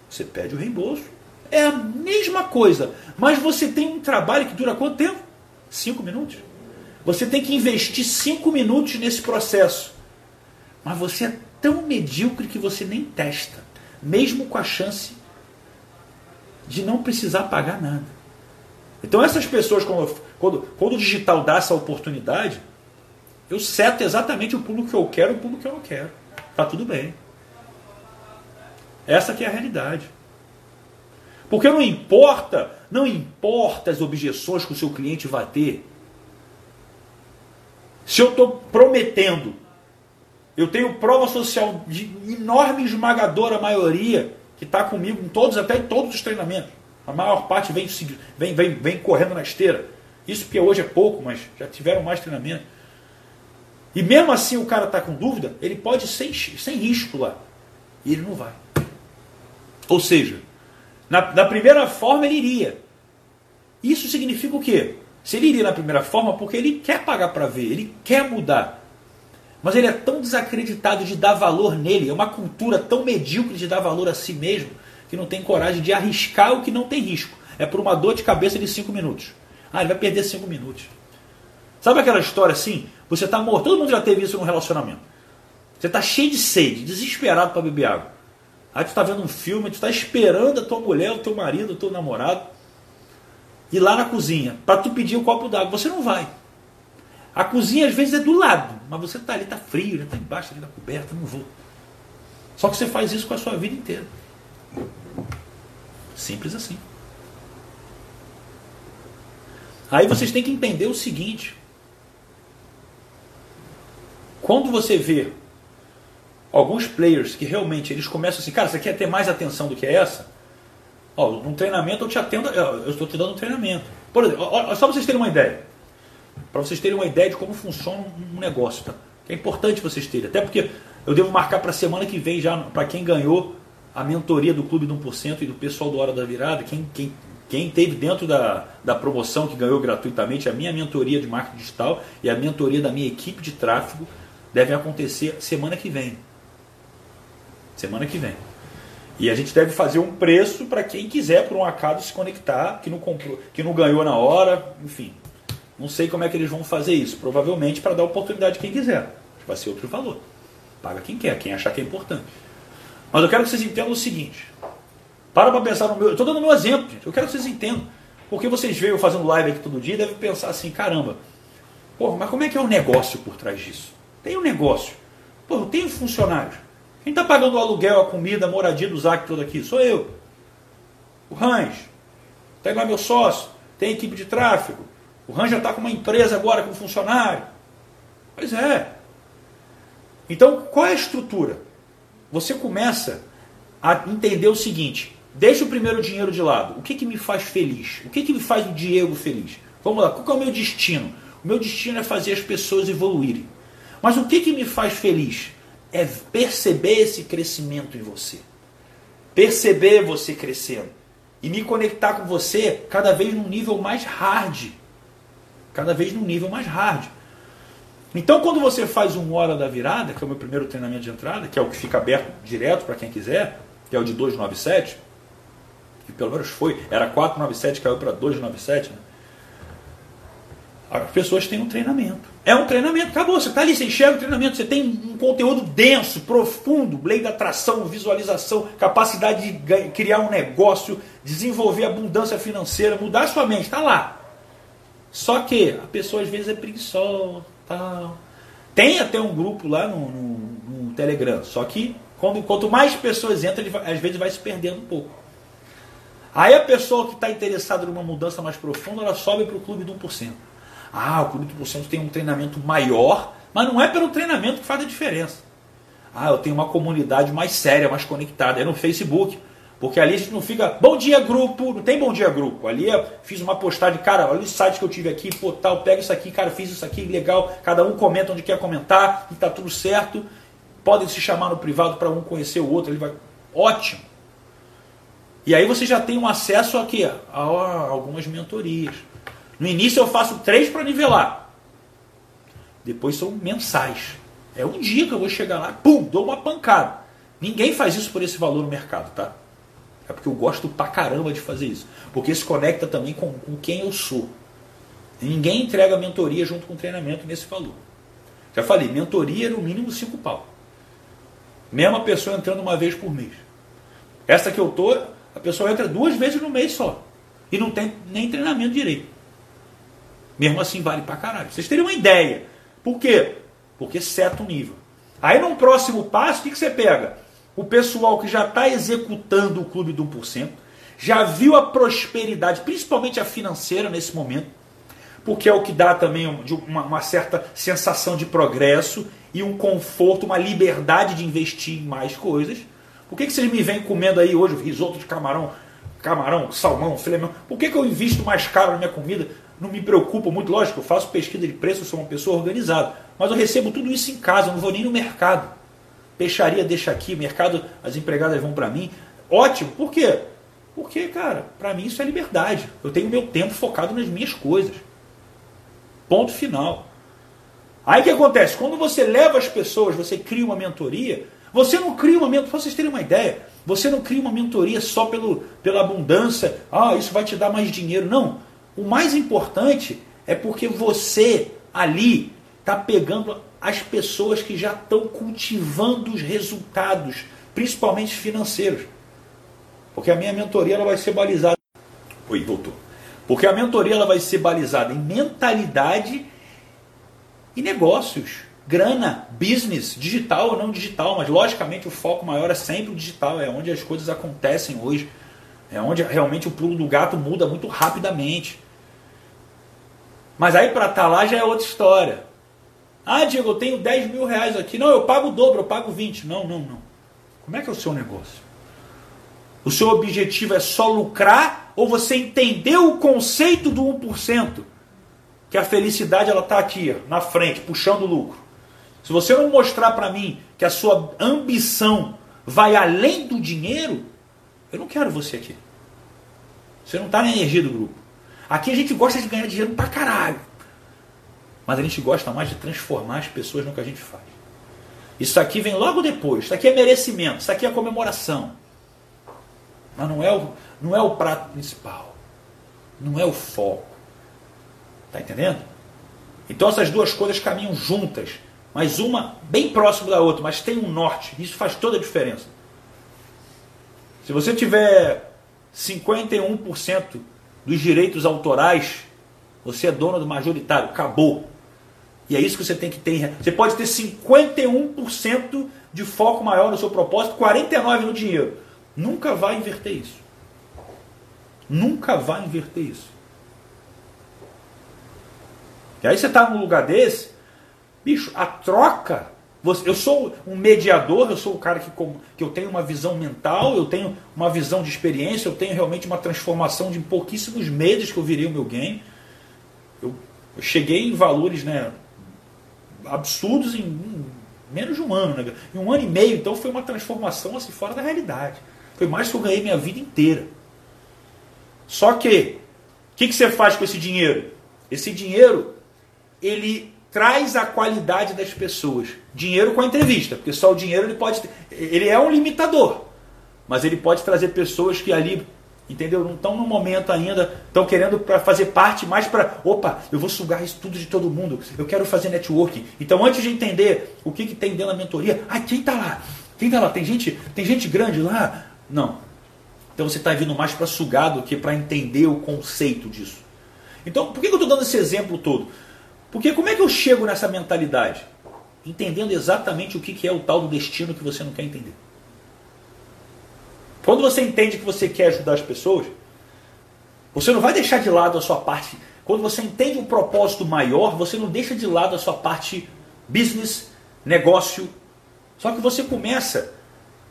você pede o reembolso. É a mesma coisa, mas você tem um trabalho que dura quanto tempo? Cinco minutos. Você tem que investir cinco minutos nesse processo. Mas você é tão medíocre que você nem testa, mesmo com a chance de não precisar pagar nada. Então essas pessoas, quando, quando, quando o digital dá essa oportunidade, eu seto exatamente o público que eu quero e o público que eu não quero. Tá tudo bem. Essa que é a realidade. Porque não importa, não importa as objeções que o seu cliente vai ter. Se eu estou prometendo, eu tenho prova social de enorme esmagadora maioria que está comigo em todos, até em todos os treinamentos. A maior parte vem, vem, vem, vem correndo na esteira. Isso porque hoje é pouco, mas já tiveram mais treinamento. E mesmo assim o cara está com dúvida, ele pode sem, sem risco lá. E ele não vai. Ou seja, na, na primeira forma ele iria. Isso significa o quê? Se ele iria na primeira forma, porque ele quer pagar para ver, ele quer mudar. Mas ele é tão desacreditado de dar valor nele, é uma cultura tão medíocre de dar valor a si mesmo, que não tem coragem de arriscar o que não tem risco. É por uma dor de cabeça de 5 minutos. Ah, ele vai perder 5 minutos. Sabe aquela história assim? Você está morto, todo mundo já teve isso no relacionamento. Você está cheio de sede, desesperado para beber água. Aí tu está vendo um filme, tu está esperando a tua mulher, o teu marido, o teu namorado ir lá na cozinha para tu pedir um copo d'água. Você não vai. A cozinha às vezes é do lado, mas você está ali, está frio, está embaixo ali na coberta, não vou. Só que você faz isso com a sua vida inteira. Simples assim. Aí vocês têm que entender o seguinte: quando você vê alguns players que realmente eles começam assim, cara, você quer ter mais atenção do que essa? Ó, num treinamento eu te atendo, eu estou te dando um treinamento. Por exemplo, ó, só para vocês terem uma ideia. Para vocês terem uma ideia de como funciona um negócio, tá? Que é importante vocês terem. Até porque eu devo marcar para a semana que vem já, para quem ganhou a mentoria do Clube do 1% e do pessoal do Hora da Virada, quem, quem, quem teve dentro da, da promoção que ganhou gratuitamente a minha mentoria de marketing digital e a mentoria da minha equipe de tráfego, devem acontecer semana que vem. Semana que vem. E a gente deve fazer um preço para quem quiser, por um acaso, se conectar, que não comprou, que não ganhou na hora, enfim. Não sei como é que eles vão fazer isso. Provavelmente para dar oportunidade a quem quiser. Vai ser outro valor. Paga quem quer, quem achar que é importante. Mas eu quero que vocês entendam o seguinte. Para para pensar no meu. Eu estou dando meu exemplo, gente. Eu quero que vocês entendam. Porque vocês veem eu fazendo live aqui todo dia devem pensar assim: caramba, porra, mas como é que é o negócio por trás disso? Tem um negócio. Pô, eu tenho funcionários. Quem está pagando o aluguel, a comida, a moradia do ZAC todo aqui? Sou eu. O Range. Tem lá meu sócio. Tem equipe de tráfego. O Range já está com uma empresa agora com funcionário. Pois é. Então, qual é a estrutura? Você começa a entender o seguinte: deixa o primeiro dinheiro de lado. O que, que me faz feliz? O que, que me faz o Diego feliz? Vamos lá, qual é o meu destino? O meu destino é fazer as pessoas evoluírem. Mas o que, que me faz feliz? É perceber esse crescimento em você. Perceber você crescendo. E me conectar com você cada vez num nível mais hard. Cada vez num nível mais hard. Então, quando você faz um Hora da Virada, que é o meu primeiro treinamento de entrada, que é o que fica aberto direto para quem quiser, que é o de 297, que pelo menos foi, era 497, caiu para 297, né? As pessoas têm um treinamento. É um treinamento, acabou. Você está ali, você enxerga o treinamento, você tem um conteúdo denso, profundo, lei da atração, visualização, capacidade de criar um negócio, desenvolver abundância financeira, mudar sua mente, está lá. Só que a pessoa às vezes é preguiçosa, tal. Tem até um grupo lá no, no, no Telegram, só que quando, quanto mais pessoas entram, vai, às vezes vai se perdendo um pouco. Aí a pessoa que está interessada numa mudança mais profunda, ela sobe para o clube do 1%. Ah, o clube do 1% tem um treinamento maior, mas não é pelo treinamento que faz a diferença. Ah, eu tenho uma comunidade mais séria, mais conectada. É no Facebook. Porque ali não fica, bom dia grupo, não tem bom dia grupo. Ali eu fiz uma postagem, cara, olha o site que eu tive aqui, pô, tal, pega isso aqui, cara, fiz isso aqui, legal. Cada um comenta onde quer comentar e tá tudo certo. Podem se chamar no privado para um conhecer o outro, ele vai. Ótimo. E aí você já tem um acesso aqui a algumas mentorias. No início eu faço três para nivelar. Depois são mensais. É um dia que eu vou chegar lá, pum, dou uma pancada. Ninguém faz isso por esse valor no mercado, tá? É porque eu gosto pra caramba de fazer isso. Porque se conecta também com, com quem eu sou. Ninguém entrega mentoria junto com treinamento nesse valor. Já falei, mentoria no mínimo 5 pau. Mesma pessoa entrando uma vez por mês. Essa que eu tô, a pessoa entra duas vezes no mês só. E não tem nem treinamento direito. Mesmo assim vale pra caralho. Vocês teriam uma ideia. Por quê? Porque seta o nível. Aí num próximo passo, o que, que você pega? O pessoal que já está executando o clube do 1%, já viu a prosperidade, principalmente a financeira nesse momento, porque é o que dá também uma, uma certa sensação de progresso e um conforto, uma liberdade de investir em mais coisas. Por que, que vocês me vêm comendo aí hoje risoto de camarão, camarão, salmão, filé Por que, que eu invisto mais caro na minha comida? Não me preocupo muito, lógico, eu faço pesquisa de preço, sou uma pessoa organizada. Mas eu recebo tudo isso em casa, não vou nem no mercado. Peixaria deixa aqui, mercado, as empregadas vão para mim. Ótimo, por quê? Porque, cara, para mim isso é liberdade. Eu tenho meu tempo focado nas minhas coisas. Ponto final. Aí o que acontece? Quando você leva as pessoas, você cria uma mentoria, você não cria uma mentoria, para vocês terem uma ideia, você não cria uma mentoria só pelo, pela abundância, ah, isso vai te dar mais dinheiro. Não. O mais importante é porque você ali está pegando as pessoas que já estão cultivando os resultados, principalmente financeiros. Porque a minha mentoria ela vai ser balizada. Oi, voltou. Porque a mentoria ela vai ser balizada em mentalidade e negócios, grana, business, digital ou não digital, mas logicamente o foco maior é sempre o digital, é onde as coisas acontecem hoje. É onde realmente o pulo do gato muda muito rapidamente. Mas aí para estar tá lá já é outra história. Ah, Diego, eu tenho 10 mil reais aqui. Não, eu pago o dobro, eu pago 20. Não, não, não. Como é que é o seu negócio? O seu objetivo é só lucrar ou você entendeu o conceito do 1%? Que a felicidade ela está aqui, na frente, puxando o lucro. Se você não mostrar para mim que a sua ambição vai além do dinheiro, eu não quero você aqui. Você não está na energia do grupo. Aqui a gente gosta de ganhar dinheiro pra caralho. Mas a gente gosta mais de transformar as pessoas no que a gente faz. Isso aqui vem logo depois. Isso aqui é merecimento. Isso aqui é comemoração. Mas não é o, não é o prato principal. Não é o foco. Está entendendo? Então essas duas coisas caminham juntas. Mas uma bem próximo da outra. Mas tem um norte. Isso faz toda a diferença. Se você tiver 51% dos direitos autorais, você é dono do majoritário. Acabou. E é isso que você tem que ter. Você pode ter 51% de foco maior no seu propósito, 49% no dinheiro. Nunca vai inverter isso. Nunca vai inverter isso. E aí você está num lugar desse, bicho, a troca. Eu sou um mediador, eu sou o cara que, que eu tenho uma visão mental, eu tenho uma visão de experiência, eu tenho realmente uma transformação de pouquíssimos meses que eu virei o meu game. Eu, eu cheguei em valores né, absurdos em menos de um ano, né? Em um ano e meio, então foi uma transformação assim fora da realidade. Foi mais que eu ganhei minha vida inteira. Só que, o que, que você faz com esse dinheiro? Esse dinheiro, ele traz a qualidade das pessoas. Dinheiro com a entrevista, porque só o dinheiro ele pode. Ele é um limitador. Mas ele pode trazer pessoas que ali Entendeu? Não estão no momento ainda, estão querendo para fazer parte mais para, opa, eu vou sugar isso tudo de todo mundo, eu quero fazer networking. Então, antes de entender o que, que tem dentro da mentoria, ah, quem está lá? Quem está lá? Tem gente, tem gente grande lá? Não. Então você está vindo mais para sugar do que para entender o conceito disso. Então, por que eu estou dando esse exemplo todo? Porque como é que eu chego nessa mentalidade? Entendendo exatamente o que é o tal do destino que você não quer entender. Quando você entende que você quer ajudar as pessoas, Você não vai deixar de lado a sua parte. Quando você entende um propósito maior, você não deixa de lado a sua parte business, negócio. Só que você começa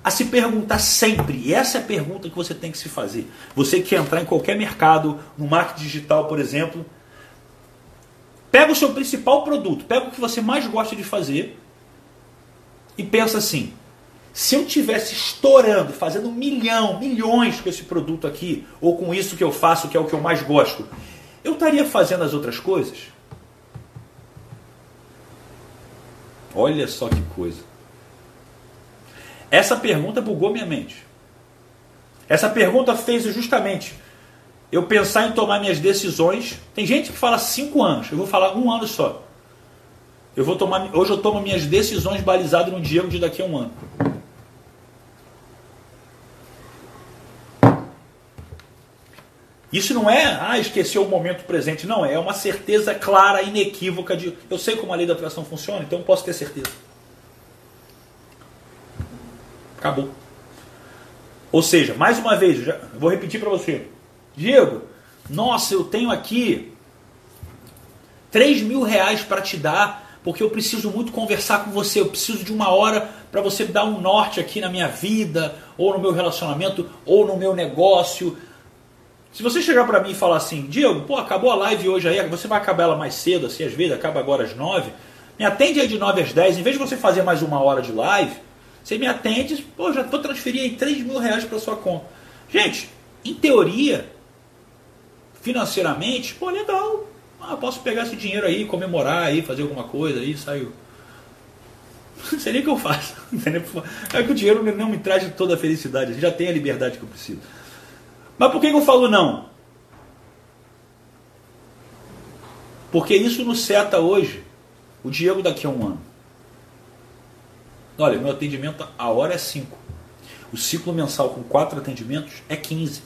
a se perguntar sempre, e essa é a pergunta que você tem que se fazer. Você que entrar em qualquer mercado, no marketing digital, por exemplo, pega o seu principal produto, pega o que você mais gosta de fazer e pensa assim: se eu tivesse estourando, fazendo um milhão, milhões com esse produto aqui, ou com isso que eu faço, que é o que eu mais gosto, eu estaria fazendo as outras coisas? Olha só que coisa. Essa pergunta bugou minha mente. Essa pergunta fez justamente eu pensar em tomar minhas decisões. Tem gente que fala cinco anos, eu vou falar um ano só. Eu vou tomar, hoje eu tomo minhas decisões balizadas no Diego de daqui a um ano. Isso não é, ah, esqueceu o momento presente. Não, é uma certeza clara, inequívoca de eu sei como a lei da atração funciona, então eu posso ter certeza. Acabou. Ou seja, mais uma vez, já, vou repetir para você. Diego, nossa, eu tenho aqui 3 mil reais para te dar, porque eu preciso muito conversar com você, eu preciso de uma hora para você dar um norte aqui na minha vida, ou no meu relacionamento, ou no meu negócio se você chegar para mim e falar assim, Diego, pô, acabou a live hoje aí, você vai acabar ela mais cedo, assim, às vezes acaba agora às 9, me atende aí de 9 às 10, em vez de você fazer mais uma hora de live, você me atende, pô, já vou transferir aí 3 mil reais para sua conta. Gente, em teoria, financeiramente, pô, legal. Ah, posso pegar esse dinheiro aí, comemorar aí, fazer alguma coisa aí, saiu. Não sei nem o que eu faço. É que o dinheiro não me traz toda a felicidade, já tem a liberdade que eu preciso. Mas por que eu falo não? Porque isso nos seta hoje o Diego daqui a um ano. Olha, meu atendimento, a hora é 5. O ciclo mensal com quatro atendimentos é 15.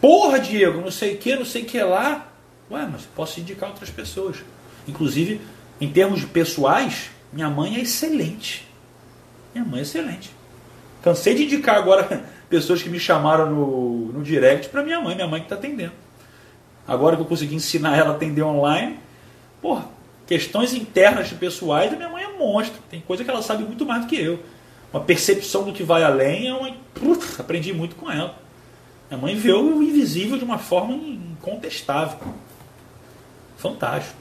Porra, Diego, não sei o que, não sei o que lá. Ué, mas posso indicar outras pessoas. Inclusive, em termos pessoais, minha mãe é excelente. Minha mãe é excelente. Cansei de indicar agora pessoas que me chamaram no, no direct para minha mãe, minha mãe que está atendendo. Agora que eu consegui ensinar ela a atender online, porra, questões internas de pessoais, a minha mãe é monstro. Tem coisa que ela sabe muito mais do que eu. Uma percepção do que vai além, é uma, aprendi muito com ela. Minha mãe vê o invisível de uma forma incontestável. Fantástico.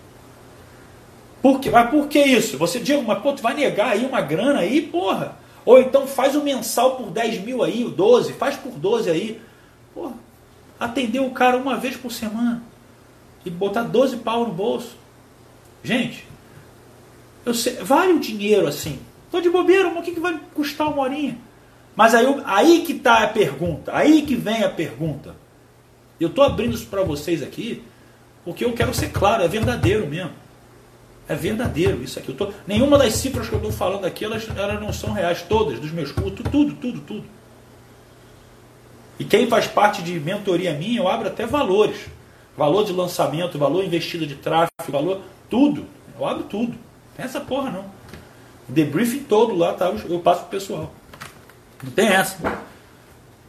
Por quê? Mas por que isso? Você, Diego, mas pô, tu vai negar aí uma grana aí, porra. Ou então faz o mensal por 10 mil aí, 12, faz por 12 aí. Pô, atender o cara uma vez por semana e botar 12 pau no bolso. Gente, eu sei, vale o dinheiro assim. Tô de bobeira, mas o que, que vai custar uma horinha? Mas aí, aí que está a pergunta, aí que vem a pergunta. Eu estou abrindo isso para vocês aqui porque eu quero ser claro, é verdadeiro mesmo. É verdadeiro isso aqui. Eu tô, nenhuma das cifras que eu estou falando aqui, elas, elas não são reais. Todas, dos meus cursos, tudo, tudo, tudo. E quem faz parte de mentoria minha, eu abro até valores. Valor de lançamento, valor investido de tráfego, valor, tudo. Eu abro tudo. Essa porra não. O debriefing todo lá, tá, eu passo pro pessoal. Não tem essa.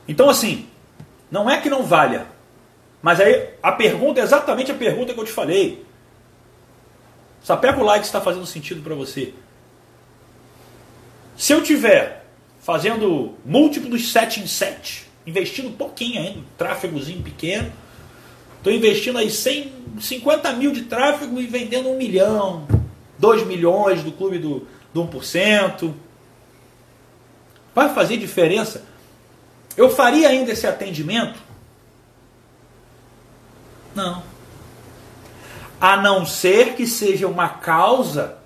Então assim, não é que não valha. Mas aí a pergunta é exatamente a pergunta que eu te falei. Sapeca o like se está fazendo sentido para você. Se eu tiver fazendo múltiplo dos 7 em 7, investindo pouquinho ainda, tráfegozinho pequeno, estou investindo aí 100, 50 mil de tráfego e vendendo um milhão, 2 milhões do clube do, do 1%. Vai fazer diferença? Eu faria ainda esse atendimento? Não a não ser que seja uma causa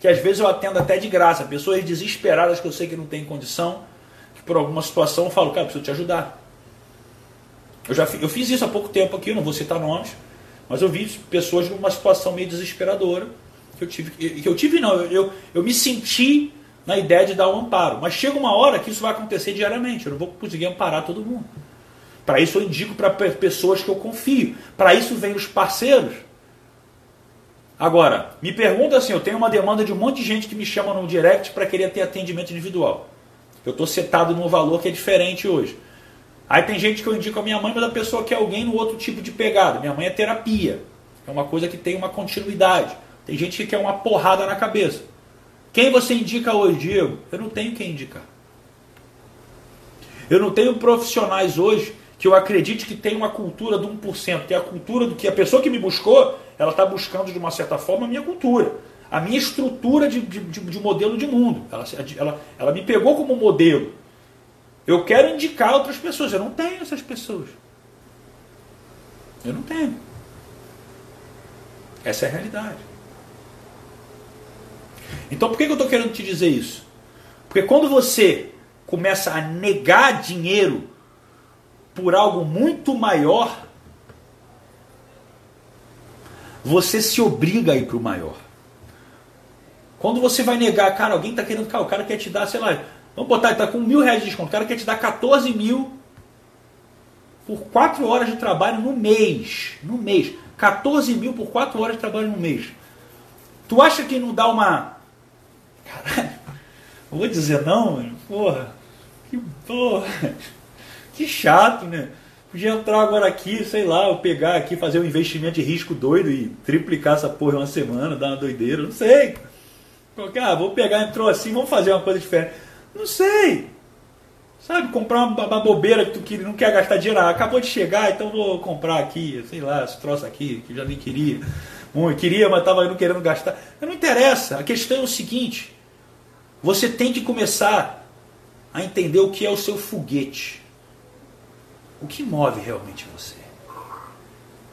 que às vezes eu atendo até de graça, pessoas desesperadas que eu sei que não tem condição, que por alguma situação eu falo, cara, eu preciso te ajudar. Eu já eu fiz isso há pouco tempo aqui, não vou citar nomes, mas eu vi pessoas numa situação meio desesperadora, que eu tive, que eu tive não, eu, eu, eu me senti na ideia de dar um amparo, mas chega uma hora que isso vai acontecer diariamente, eu não vou conseguir amparar todo mundo. Para isso eu indico para pessoas que eu confio. Para isso vem os parceiros. Agora, me pergunta assim, eu tenho uma demanda de um monte de gente que me chama no direct para querer ter atendimento individual. Eu estou setado num valor que é diferente hoje. Aí tem gente que eu indico a minha mãe, mas a pessoa quer alguém no outro tipo de pegada. Minha mãe é terapia. É uma coisa que tem uma continuidade. Tem gente que quer uma porrada na cabeça. Quem você indica hoje, Diego? Eu não tenho quem indicar. Eu não tenho profissionais hoje que eu acredite que tem uma cultura do 1%, que é a cultura do que a pessoa que me buscou, ela está buscando de uma certa forma a minha cultura, a minha estrutura de, de, de modelo de mundo. Ela, ela, ela me pegou como modelo. Eu quero indicar outras pessoas. Eu não tenho essas pessoas. Eu não tenho. Essa é a realidade. Então por que eu estou querendo te dizer isso? Porque quando você começa a negar dinheiro por algo muito maior, você se obriga a ir para o maior. Quando você vai negar, cara, alguém está querendo, cara, o cara quer te dar, sei lá, vamos botar, está com mil reais de desconto, o cara quer te dar 14 mil por 4 horas de trabalho no mês. No mês. 14 mil por 4 horas de trabalho no mês. Tu acha que não dá uma. Caralho, vou dizer não, mano. Porra, que porra. Que chato, né? Podia entrar agora aqui, sei lá, eu pegar aqui, fazer um investimento de risco doido e triplicar essa porra em uma semana, dar uma doideira, não sei. Ah, vou pegar, entrou assim, vamos fazer uma coisa diferente. Não sei. Sabe, comprar uma, uma bobeira que tu que não quer gastar dinheiro, ah, acabou de chegar, então vou comprar aqui, sei lá, esse troço aqui, que já nem queria. Bom, queria, mas estava não querendo gastar. Não interessa. A questão é o seguinte: você tem que começar a entender o que é o seu foguete. O que move realmente você?